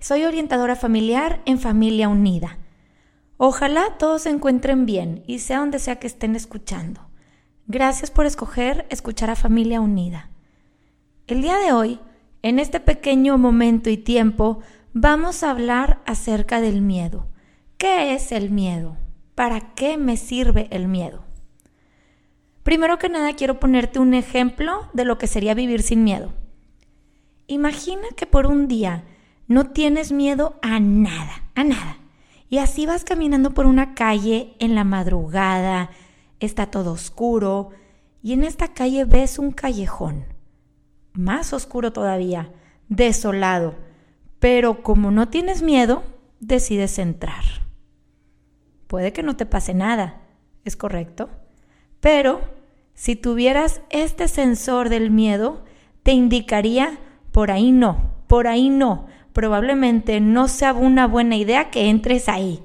soy orientadora familiar en Familia Unida. Ojalá todos se encuentren bien y sea donde sea que estén escuchando. Gracias por escoger escuchar a Familia Unida. El día de hoy, en este pequeño momento y tiempo, vamos a hablar acerca del miedo. ¿Qué es el miedo? ¿Para qué me sirve el miedo? Primero que nada quiero ponerte un ejemplo de lo que sería vivir sin miedo. Imagina que por un día no tienes miedo a nada, a nada. Y así vas caminando por una calle en la madrugada, está todo oscuro, y en esta calle ves un callejón, más oscuro todavía, desolado, pero como no tienes miedo, decides entrar. Puede que no te pase nada, es correcto, pero si tuvieras este sensor del miedo, te indicaría por ahí no, por ahí no, probablemente no sea una buena idea que entres ahí.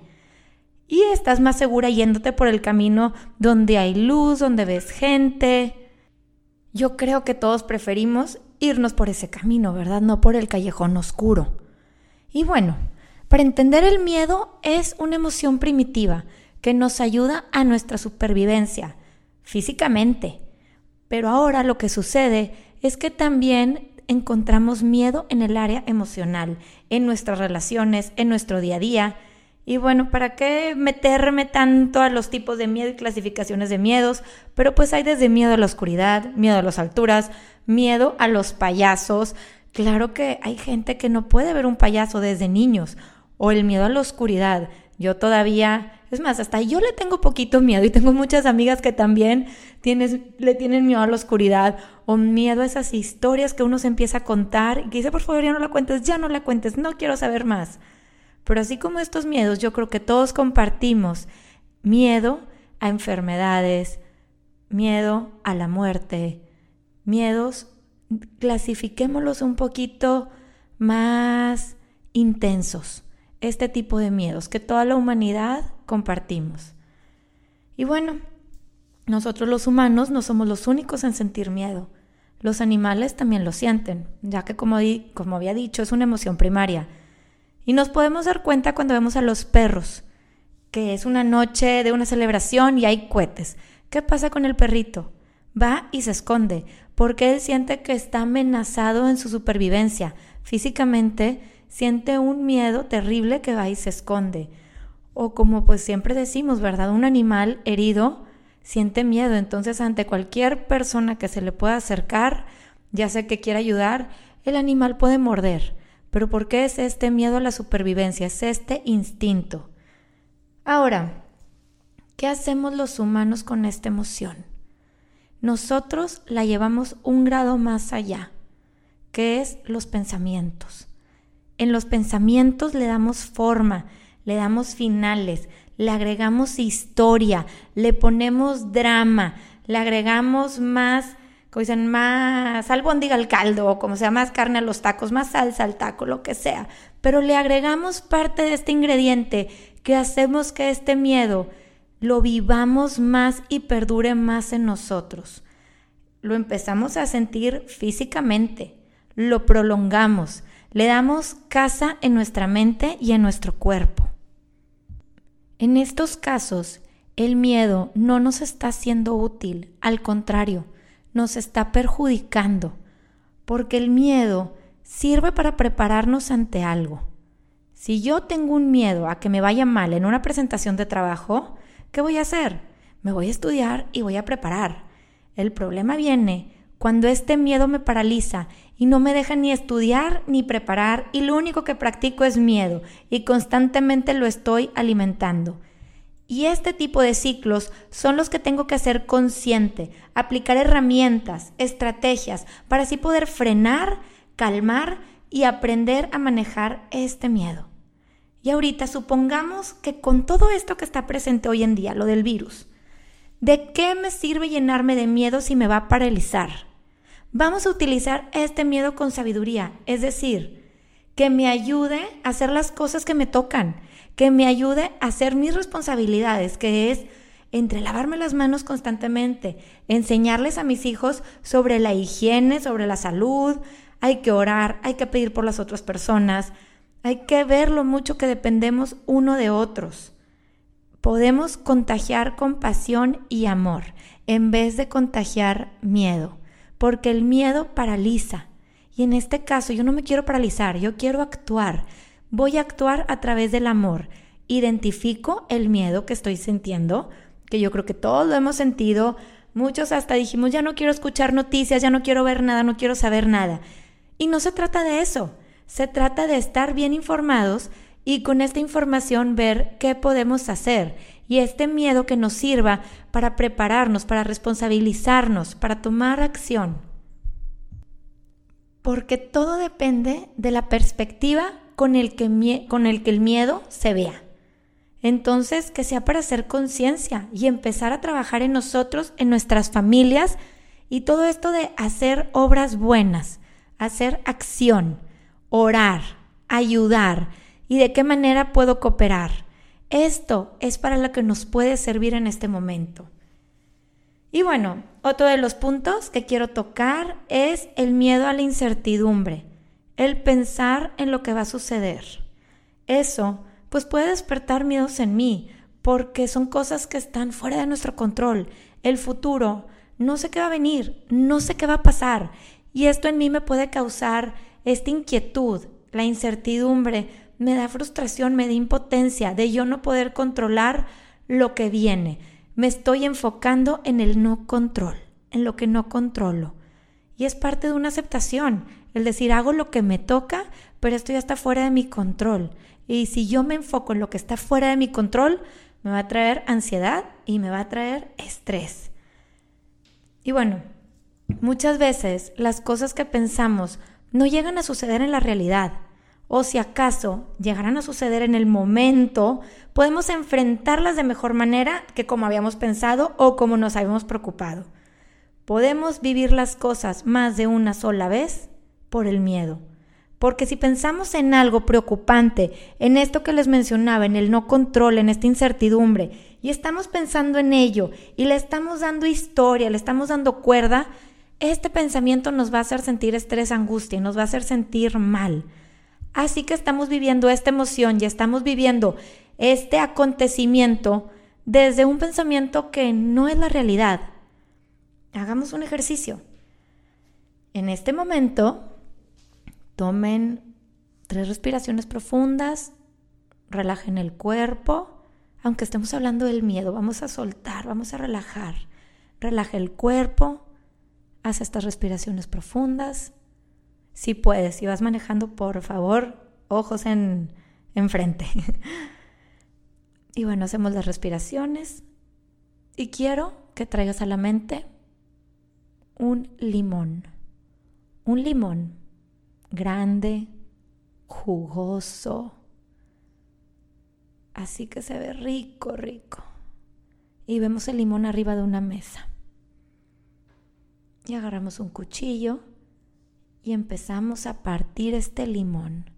Y estás más segura yéndote por el camino donde hay luz, donde ves gente. Yo creo que todos preferimos irnos por ese camino, ¿verdad? No por el callejón oscuro. Y bueno, para entender el miedo es una emoción primitiva que nos ayuda a nuestra supervivencia, físicamente. Pero ahora lo que sucede es que también encontramos miedo en el área emocional, en nuestras relaciones, en nuestro día a día. Y bueno, ¿para qué meterme tanto a los tipos de miedo y clasificaciones de miedos? Pero pues hay desde miedo a la oscuridad, miedo a las alturas, miedo a los payasos. Claro que hay gente que no puede ver un payaso desde niños. O el miedo a la oscuridad. Yo todavía es más, hasta yo le tengo poquito miedo y tengo muchas amigas que también le tienen miedo a la oscuridad o miedo a esas historias que uno se empieza a contar y que dice, por favor, ya no la cuentes, ya no la cuentes, no quiero saber más. Pero así como estos miedos, yo creo que todos compartimos miedo a enfermedades, miedo a la muerte, miedos, clasifiquémoslos un poquito más intensos este tipo de miedos que toda la humanidad compartimos. Y bueno, nosotros los humanos no somos los únicos en sentir miedo. Los animales también lo sienten, ya que como, como había dicho, es una emoción primaria. Y nos podemos dar cuenta cuando vemos a los perros, que es una noche de una celebración y hay cohetes. ¿Qué pasa con el perrito? Va y se esconde, porque él siente que está amenazado en su supervivencia. Físicamente siente un miedo terrible que va y se esconde. O como pues siempre decimos, ¿verdad? Un animal herido siente miedo, entonces ante cualquier persona que se le pueda acercar, ya sea que quiera ayudar, el animal puede morder. Pero ¿por qué es este miedo a la supervivencia? Es este instinto. Ahora, ¿qué hacemos los humanos con esta emoción? Nosotros la llevamos un grado más allá, que es los pensamientos. En los pensamientos le damos forma, le damos finales, le agregamos historia, le ponemos drama, le agregamos más, como dicen, más albóndiga al caldo, o como sea, más carne a los tacos, más salsa al taco, lo que sea. Pero le agregamos parte de este ingrediente que hacemos que este miedo lo vivamos más y perdure más en nosotros. Lo empezamos a sentir físicamente, lo prolongamos, le damos casa en nuestra mente y en nuestro cuerpo. En estos casos, el miedo no nos está siendo útil, al contrario, nos está perjudicando, porque el miedo sirve para prepararnos ante algo. Si yo tengo un miedo a que me vaya mal en una presentación de trabajo, ¿qué voy a hacer? Me voy a estudiar y voy a preparar. El problema viene cuando este miedo me paraliza y no me deja ni estudiar ni preparar y lo único que practico es miedo y constantemente lo estoy alimentando. Y este tipo de ciclos son los que tengo que hacer consciente, aplicar herramientas, estrategias para así poder frenar, calmar y aprender a manejar este miedo. Y ahorita supongamos que con todo esto que está presente hoy en día, lo del virus, ¿de qué me sirve llenarme de miedo si me va a paralizar? Vamos a utilizar este miedo con sabiduría, es decir, que me ayude a hacer las cosas que me tocan, que me ayude a hacer mis responsabilidades, que es entre lavarme las manos constantemente, enseñarles a mis hijos sobre la higiene, sobre la salud, hay que orar, hay que pedir por las otras personas, hay que ver lo mucho que dependemos uno de otros. Podemos contagiar compasión y amor en vez de contagiar miedo porque el miedo paraliza. Y en este caso yo no me quiero paralizar, yo quiero actuar. Voy a actuar a través del amor. Identifico el miedo que estoy sintiendo, que yo creo que todos lo hemos sentido. Muchos hasta dijimos, ya no quiero escuchar noticias, ya no quiero ver nada, no quiero saber nada. Y no se trata de eso, se trata de estar bien informados y con esta información ver qué podemos hacer y este miedo que nos sirva para prepararnos, para responsabilizarnos, para tomar acción. Porque todo depende de la perspectiva con el que, con el, que el miedo se vea. Entonces, que sea para hacer conciencia y empezar a trabajar en nosotros, en nuestras familias y todo esto de hacer obras buenas, hacer acción, orar, ayudar y de qué manera puedo cooperar. Esto es para lo que nos puede servir en este momento. Y bueno, otro de los puntos que quiero tocar es el miedo a la incertidumbre, el pensar en lo que va a suceder. Eso pues puede despertar miedos en mí, porque son cosas que están fuera de nuestro control. El futuro, no sé qué va a venir, no sé qué va a pasar. Y esto en mí me puede causar esta inquietud, la incertidumbre, me da frustración, me da impotencia de yo no poder controlar lo que viene. Me estoy enfocando en el no control, en lo que no controlo. Y es parte de una aceptación, el decir hago lo que me toca, pero esto ya está fuera de mi control. Y si yo me enfoco en lo que está fuera de mi control, me va a traer ansiedad y me va a traer estrés. Y bueno, muchas veces las cosas que pensamos no llegan a suceder en la realidad o si acaso llegarán a suceder en el momento, podemos enfrentarlas de mejor manera que como habíamos pensado o como nos habíamos preocupado. Podemos vivir las cosas más de una sola vez por el miedo. Porque si pensamos en algo preocupante, en esto que les mencionaba, en el no control, en esta incertidumbre, y estamos pensando en ello y le estamos dando historia, le estamos dando cuerda, este pensamiento nos va a hacer sentir estrés, angustia, nos va a hacer sentir mal. Así que estamos viviendo esta emoción y estamos viviendo este acontecimiento desde un pensamiento que no es la realidad. Hagamos un ejercicio. En este momento, tomen tres respiraciones profundas, relajen el cuerpo, aunque estemos hablando del miedo, vamos a soltar, vamos a relajar. Relaja el cuerpo, haz estas respiraciones profundas. Si puedes, si vas manejando, por favor, ojos en, frente. y bueno, hacemos las respiraciones. Y quiero que traigas a la mente un limón. Un limón grande, jugoso. Así que se ve rico, rico. Y vemos el limón arriba de una mesa. Y agarramos un cuchillo y empezamos a partir este limón.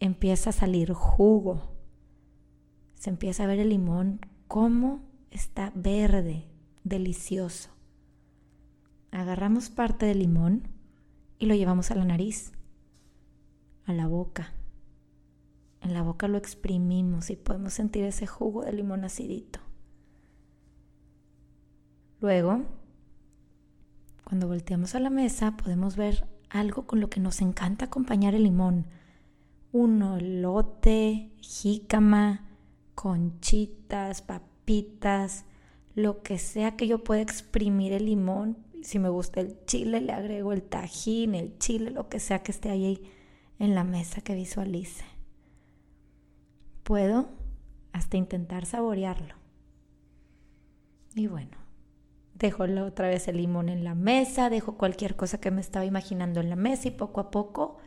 Empieza a salir jugo. Se empieza a ver el limón cómo está verde, delicioso. Agarramos parte del limón y lo llevamos a la nariz, a la boca. En la boca lo exprimimos y podemos sentir ese jugo de limón acidito. Luego cuando volteamos a la mesa podemos ver algo con lo que nos encanta acompañar el limón. Un lote, jícama, conchitas, papitas, lo que sea que yo pueda exprimir el limón. Si me gusta el chile, le agrego el tajín, el chile, lo que sea que esté ahí en la mesa que visualice. Puedo hasta intentar saborearlo. Y bueno, Dejo otra vez el limón en la mesa, dejo cualquier cosa que me estaba imaginando en la mesa y poco a poco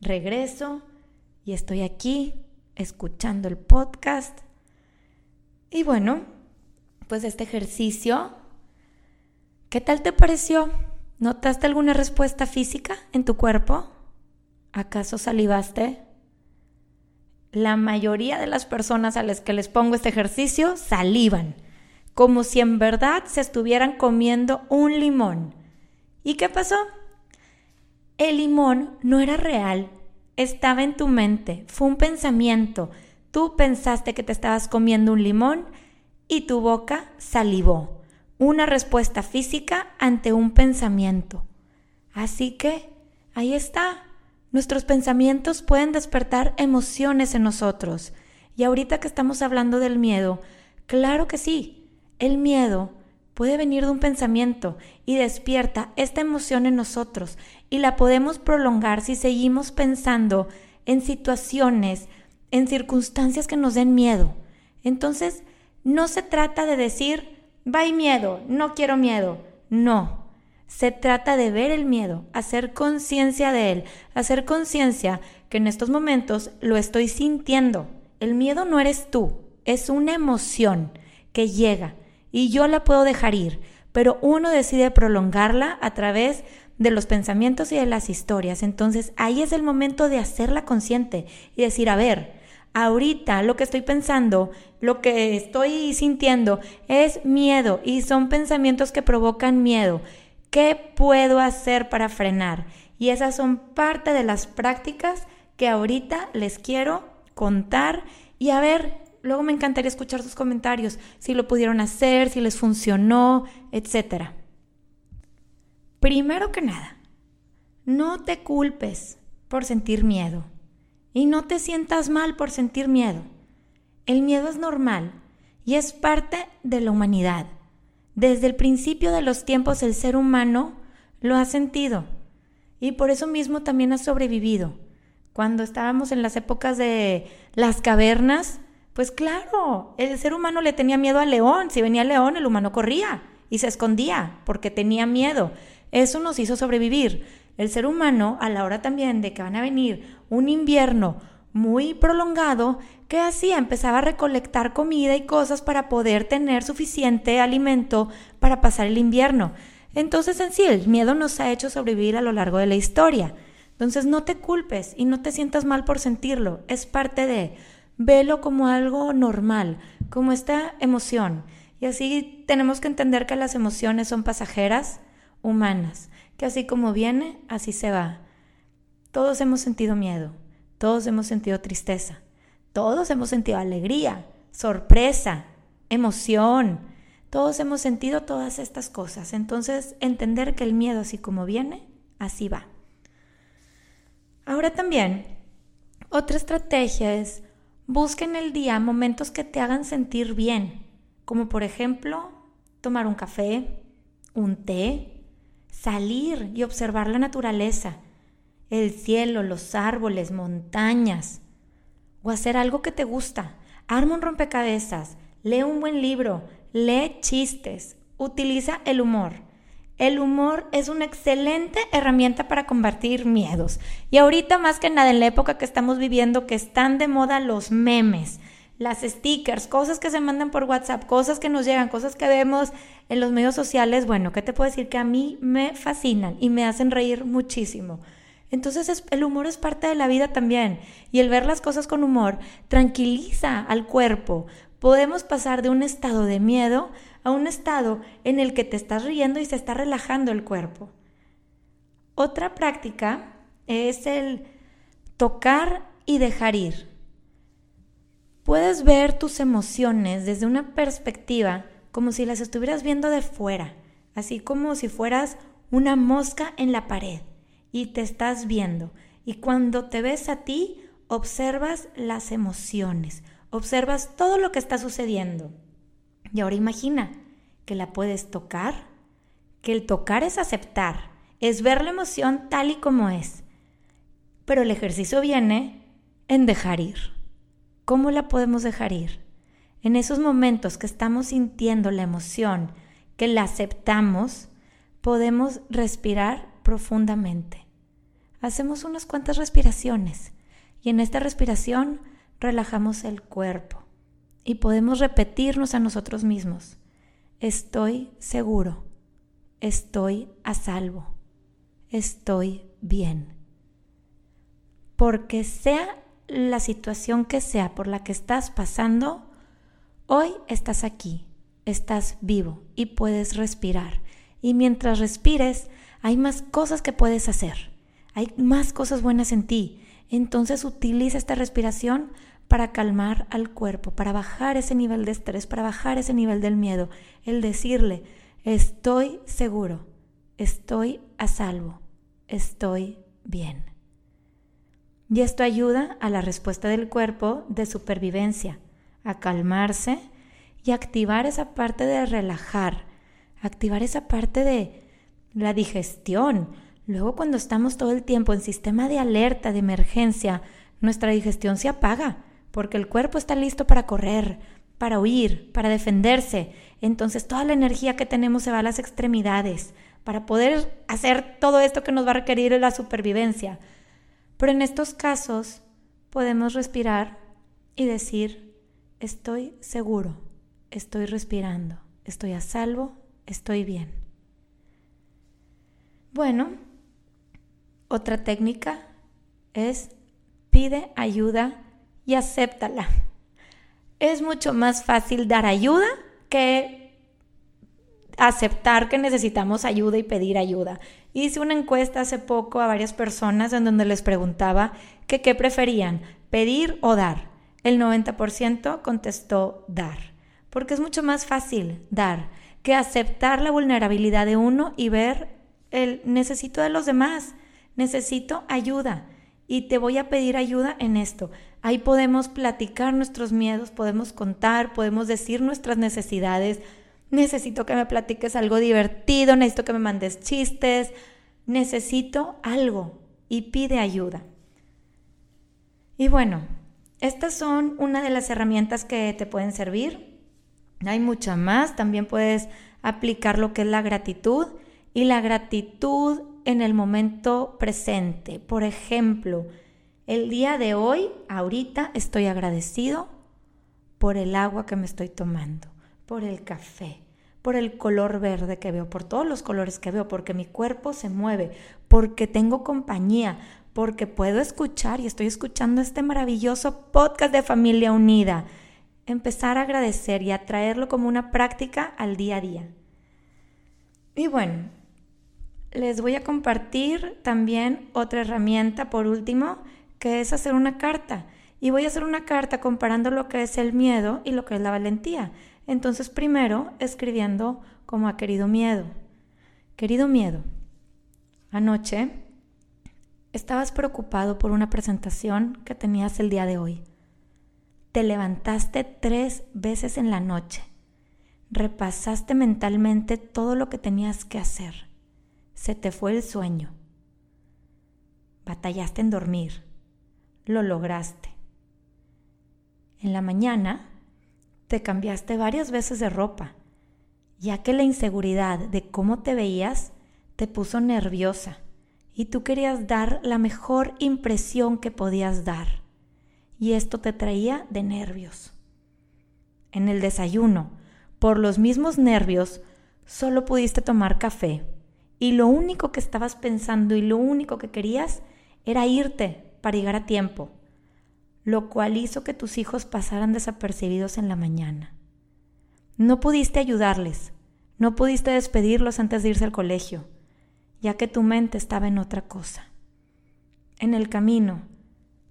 regreso y estoy aquí escuchando el podcast. Y bueno, pues este ejercicio, ¿qué tal te pareció? ¿Notaste alguna respuesta física en tu cuerpo? ¿Acaso salivaste? La mayoría de las personas a las que les pongo este ejercicio salivan, como si en verdad se estuvieran comiendo un limón. ¿Y qué pasó? El limón no era real, estaba en tu mente, fue un pensamiento. Tú pensaste que te estabas comiendo un limón y tu boca salivó. Una respuesta física ante un pensamiento. Así que, ahí está. Nuestros pensamientos pueden despertar emociones en nosotros. Y ahorita que estamos hablando del miedo, claro que sí, el miedo puede venir de un pensamiento y despierta esta emoción en nosotros y la podemos prolongar si seguimos pensando en situaciones, en circunstancias que nos den miedo. Entonces, no se trata de decir, bye miedo, no quiero miedo. No, se trata de ver el miedo, hacer conciencia de él, hacer conciencia que en estos momentos lo estoy sintiendo. El miedo no eres tú, es una emoción que llega y yo la puedo dejar ir, pero uno decide prolongarla a través de los pensamientos y de las historias. Entonces ahí es el momento de hacerla consciente y decir, a ver, ahorita lo que estoy pensando, lo que estoy sintiendo es miedo y son pensamientos que provocan miedo. ¿Qué puedo hacer para frenar? Y esas son parte de las prácticas que ahorita les quiero contar y a ver Luego me encantaría escuchar sus comentarios, si lo pudieron hacer, si les funcionó, etc. Primero que nada, no te culpes por sentir miedo y no te sientas mal por sentir miedo. El miedo es normal y es parte de la humanidad. Desde el principio de los tiempos el ser humano lo ha sentido y por eso mismo también ha sobrevivido. Cuando estábamos en las épocas de las cavernas, pues claro, el ser humano le tenía miedo al león. Si venía el león, el humano corría y se escondía porque tenía miedo. Eso nos hizo sobrevivir. El ser humano, a la hora también de que van a venir un invierno muy prolongado, ¿qué hacía? Empezaba a recolectar comida y cosas para poder tener suficiente alimento para pasar el invierno. Entonces, en sí, el miedo nos ha hecho sobrevivir a lo largo de la historia. Entonces, no te culpes y no te sientas mal por sentirlo. Es parte de velo como algo normal, como esta emoción. Y así tenemos que entender que las emociones son pasajeras, humanas, que así como viene, así se va. Todos hemos sentido miedo, todos hemos sentido tristeza, todos hemos sentido alegría, sorpresa, emoción, todos hemos sentido todas estas cosas. Entonces, entender que el miedo así como viene, así va. Ahora también, otra estrategia es Busca en el día momentos que te hagan sentir bien, como por ejemplo tomar un café, un té, salir y observar la naturaleza, el cielo, los árboles, montañas, o hacer algo que te gusta. Arma un rompecabezas, lee un buen libro, lee chistes, utiliza el humor. El humor es una excelente herramienta para combatir miedos. Y ahorita más que nada en la época que estamos viviendo que están de moda los memes, las stickers, cosas que se mandan por WhatsApp, cosas que nos llegan, cosas que vemos en los medios sociales, bueno, ¿qué te puedo decir? Que a mí me fascinan y me hacen reír muchísimo. Entonces el humor es parte de la vida también y el ver las cosas con humor tranquiliza al cuerpo. Podemos pasar de un estado de miedo a un estado en el que te estás riendo y se está relajando el cuerpo. Otra práctica es el tocar y dejar ir. Puedes ver tus emociones desde una perspectiva como si las estuvieras viendo de fuera, así como si fueras una mosca en la pared y te estás viendo. Y cuando te ves a ti, observas las emociones, observas todo lo que está sucediendo. Y ahora imagina que la puedes tocar, que el tocar es aceptar, es ver la emoción tal y como es. Pero el ejercicio viene en dejar ir. ¿Cómo la podemos dejar ir? En esos momentos que estamos sintiendo la emoción, que la aceptamos, podemos respirar profundamente. Hacemos unas cuantas respiraciones Y en esta respiración relajamos el cuerpo y podemos repetirnos a nosotros mismos, estoy seguro, estoy a salvo, estoy bien. Porque sea la situación que sea por la que estás pasando, hoy estás aquí, estás vivo y puedes respirar. Y mientras respires, hay más cosas que puedes hacer. Hay más cosas buenas en ti. Entonces utiliza esta respiración para calmar al cuerpo, para bajar ese nivel de estrés, para bajar ese nivel del miedo. El decirle, estoy seguro, estoy a salvo, estoy bien. Y esto ayuda a la respuesta del cuerpo de supervivencia, a calmarse y activar esa parte de relajar, activar esa parte de la digestión. Luego cuando estamos todo el tiempo en sistema de alerta, de emergencia, nuestra digestión se apaga porque el cuerpo está listo para correr, para huir, para defenderse. Entonces toda la energía que tenemos se va a las extremidades para poder hacer todo esto que nos va a requerir la supervivencia. Pero en estos casos podemos respirar y decir, estoy seguro, estoy respirando, estoy a salvo, estoy bien. Bueno, otra técnica es pide ayuda y acéptala. Es mucho más fácil dar ayuda que aceptar que necesitamos ayuda y pedir ayuda. Hice una encuesta hace poco a varias personas en donde les preguntaba que qué preferían, pedir o dar. El 90% contestó dar, porque es mucho más fácil dar que aceptar la vulnerabilidad de uno y ver el necesito de los demás, necesito ayuda y te voy a pedir ayuda en esto. Ahí podemos platicar nuestros miedos, podemos contar, podemos decir nuestras necesidades, necesito que me platiques algo divertido, necesito que me mandes chistes, necesito algo y pide ayuda. Y bueno, estas son una de las herramientas que te pueden servir. Hay muchas más, también puedes aplicar lo que es la gratitud y la gratitud en el momento presente. Por ejemplo, el día de hoy, ahorita, estoy agradecido por el agua que me estoy tomando, por el café, por el color verde que veo, por todos los colores que veo, porque mi cuerpo se mueve, porque tengo compañía, porque puedo escuchar y estoy escuchando este maravilloso podcast de Familia Unida. Empezar a agradecer y a traerlo como una práctica al día a día. Y bueno, les voy a compartir también otra herramienta por último, que es hacer una carta. Y voy a hacer una carta comparando lo que es el miedo y lo que es la valentía. Entonces, primero, escribiendo como a querido miedo. Querido miedo, anoche estabas preocupado por una presentación que tenías el día de hoy. Te levantaste tres veces en la noche. Repasaste mentalmente todo lo que tenías que hacer. Se te fue el sueño. Batallaste en dormir. Lo lograste. En la mañana te cambiaste varias veces de ropa, ya que la inseguridad de cómo te veías te puso nerviosa y tú querías dar la mejor impresión que podías dar. Y esto te traía de nervios. En el desayuno, por los mismos nervios, solo pudiste tomar café y lo único que estabas pensando y lo único que querías era irte para llegar a tiempo lo cual hizo que tus hijos pasaran desapercibidos en la mañana. No pudiste ayudarles, no pudiste despedirlos antes de irse al colegio, ya que tu mente estaba en otra cosa. En el camino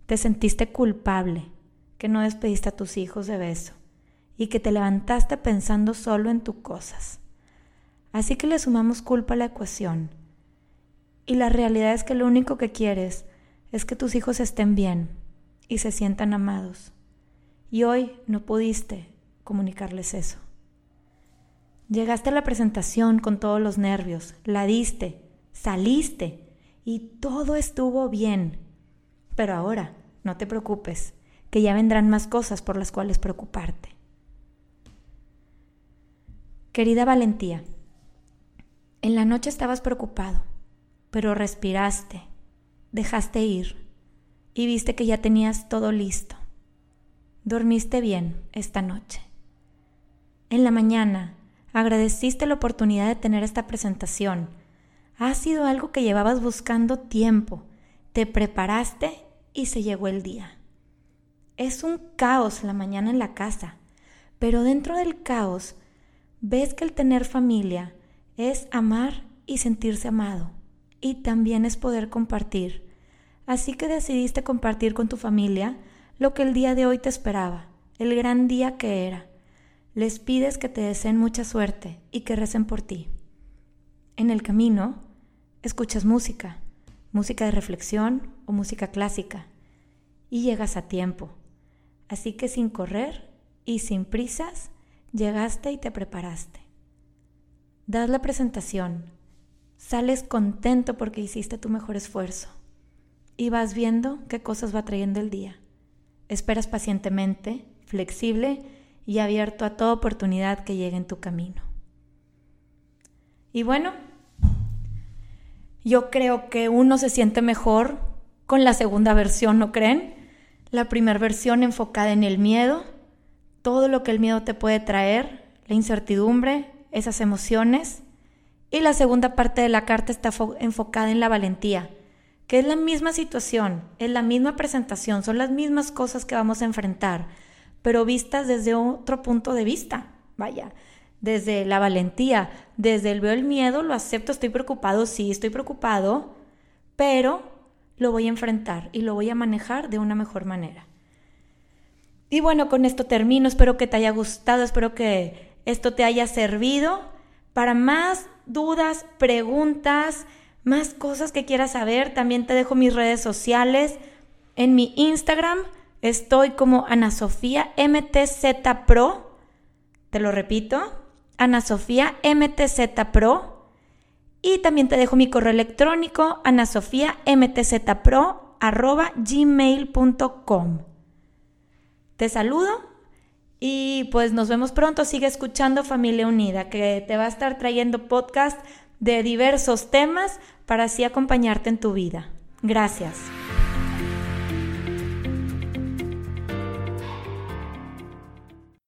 te sentiste culpable que no despediste a tus hijos de beso y que te levantaste pensando solo en tus cosas. Así que le sumamos culpa a la ecuación. Y la realidad es que lo único que quieres es que tus hijos estén bien y se sientan amados. Y hoy no pudiste comunicarles eso. Llegaste a la presentación con todos los nervios, la diste, saliste y todo estuvo bien. Pero ahora, no te preocupes, que ya vendrán más cosas por las cuales preocuparte. Querida Valentía, en la noche estabas preocupado, pero respiraste, dejaste ir y viste que ya tenías todo listo. Dormiste bien esta noche. En la mañana agradeciste la oportunidad de tener esta presentación. Ha sido algo que llevabas buscando tiempo. Te preparaste y se llegó el día. Es un caos la mañana en la casa, pero dentro del caos ves que el tener familia es amar y sentirse amado, y también es poder compartir. Así que decidiste compartir con tu familia lo que el día de hoy te esperaba, el gran día que era. Les pides que te deseen mucha suerte y que recen por ti. En el camino, escuchas música, música de reflexión o música clásica, y llegas a tiempo Así que sin correr y sin prisas, llegaste y te preparaste. Das la presentación, sales contento porque hiciste tu mejor esfuerzo y vas viendo qué cosas va trayendo el día. Esperas pacientemente, flexible y abierto a toda oportunidad que llegue en tu camino. Y bueno, yo creo que uno se siente mejor con la segunda versión, ¿no creen? La primera versión enfocada en el miedo, todo lo que el miedo te puede traer, la incertidumbre, esas emociones. Y la segunda parte de la carta está enfocada en la valentía, que es la misma situación, es la misma presentación, son las mismas cosas que vamos a enfrentar, pero vistas desde otro punto de vista. Vaya, desde la valentía, desde el veo el miedo, lo acepto, estoy preocupado, sí, estoy preocupado, pero lo voy a enfrentar y lo voy a manejar de una mejor manera. Y bueno, con esto termino, espero que te haya gustado, espero que esto te haya servido. Para más dudas, preguntas, más cosas que quieras saber, también te dejo mis redes sociales. En mi Instagram estoy como Ana Sofía MTZ Pro. Te lo repito, Ana Sofía MTZ Pro. Y también te dejo mi correo electrónico anasofiamtzpro.gmail.com. Te saludo y pues nos vemos pronto. Sigue escuchando Familia Unida, que te va a estar trayendo podcast de diversos temas para así acompañarte en tu vida. Gracias.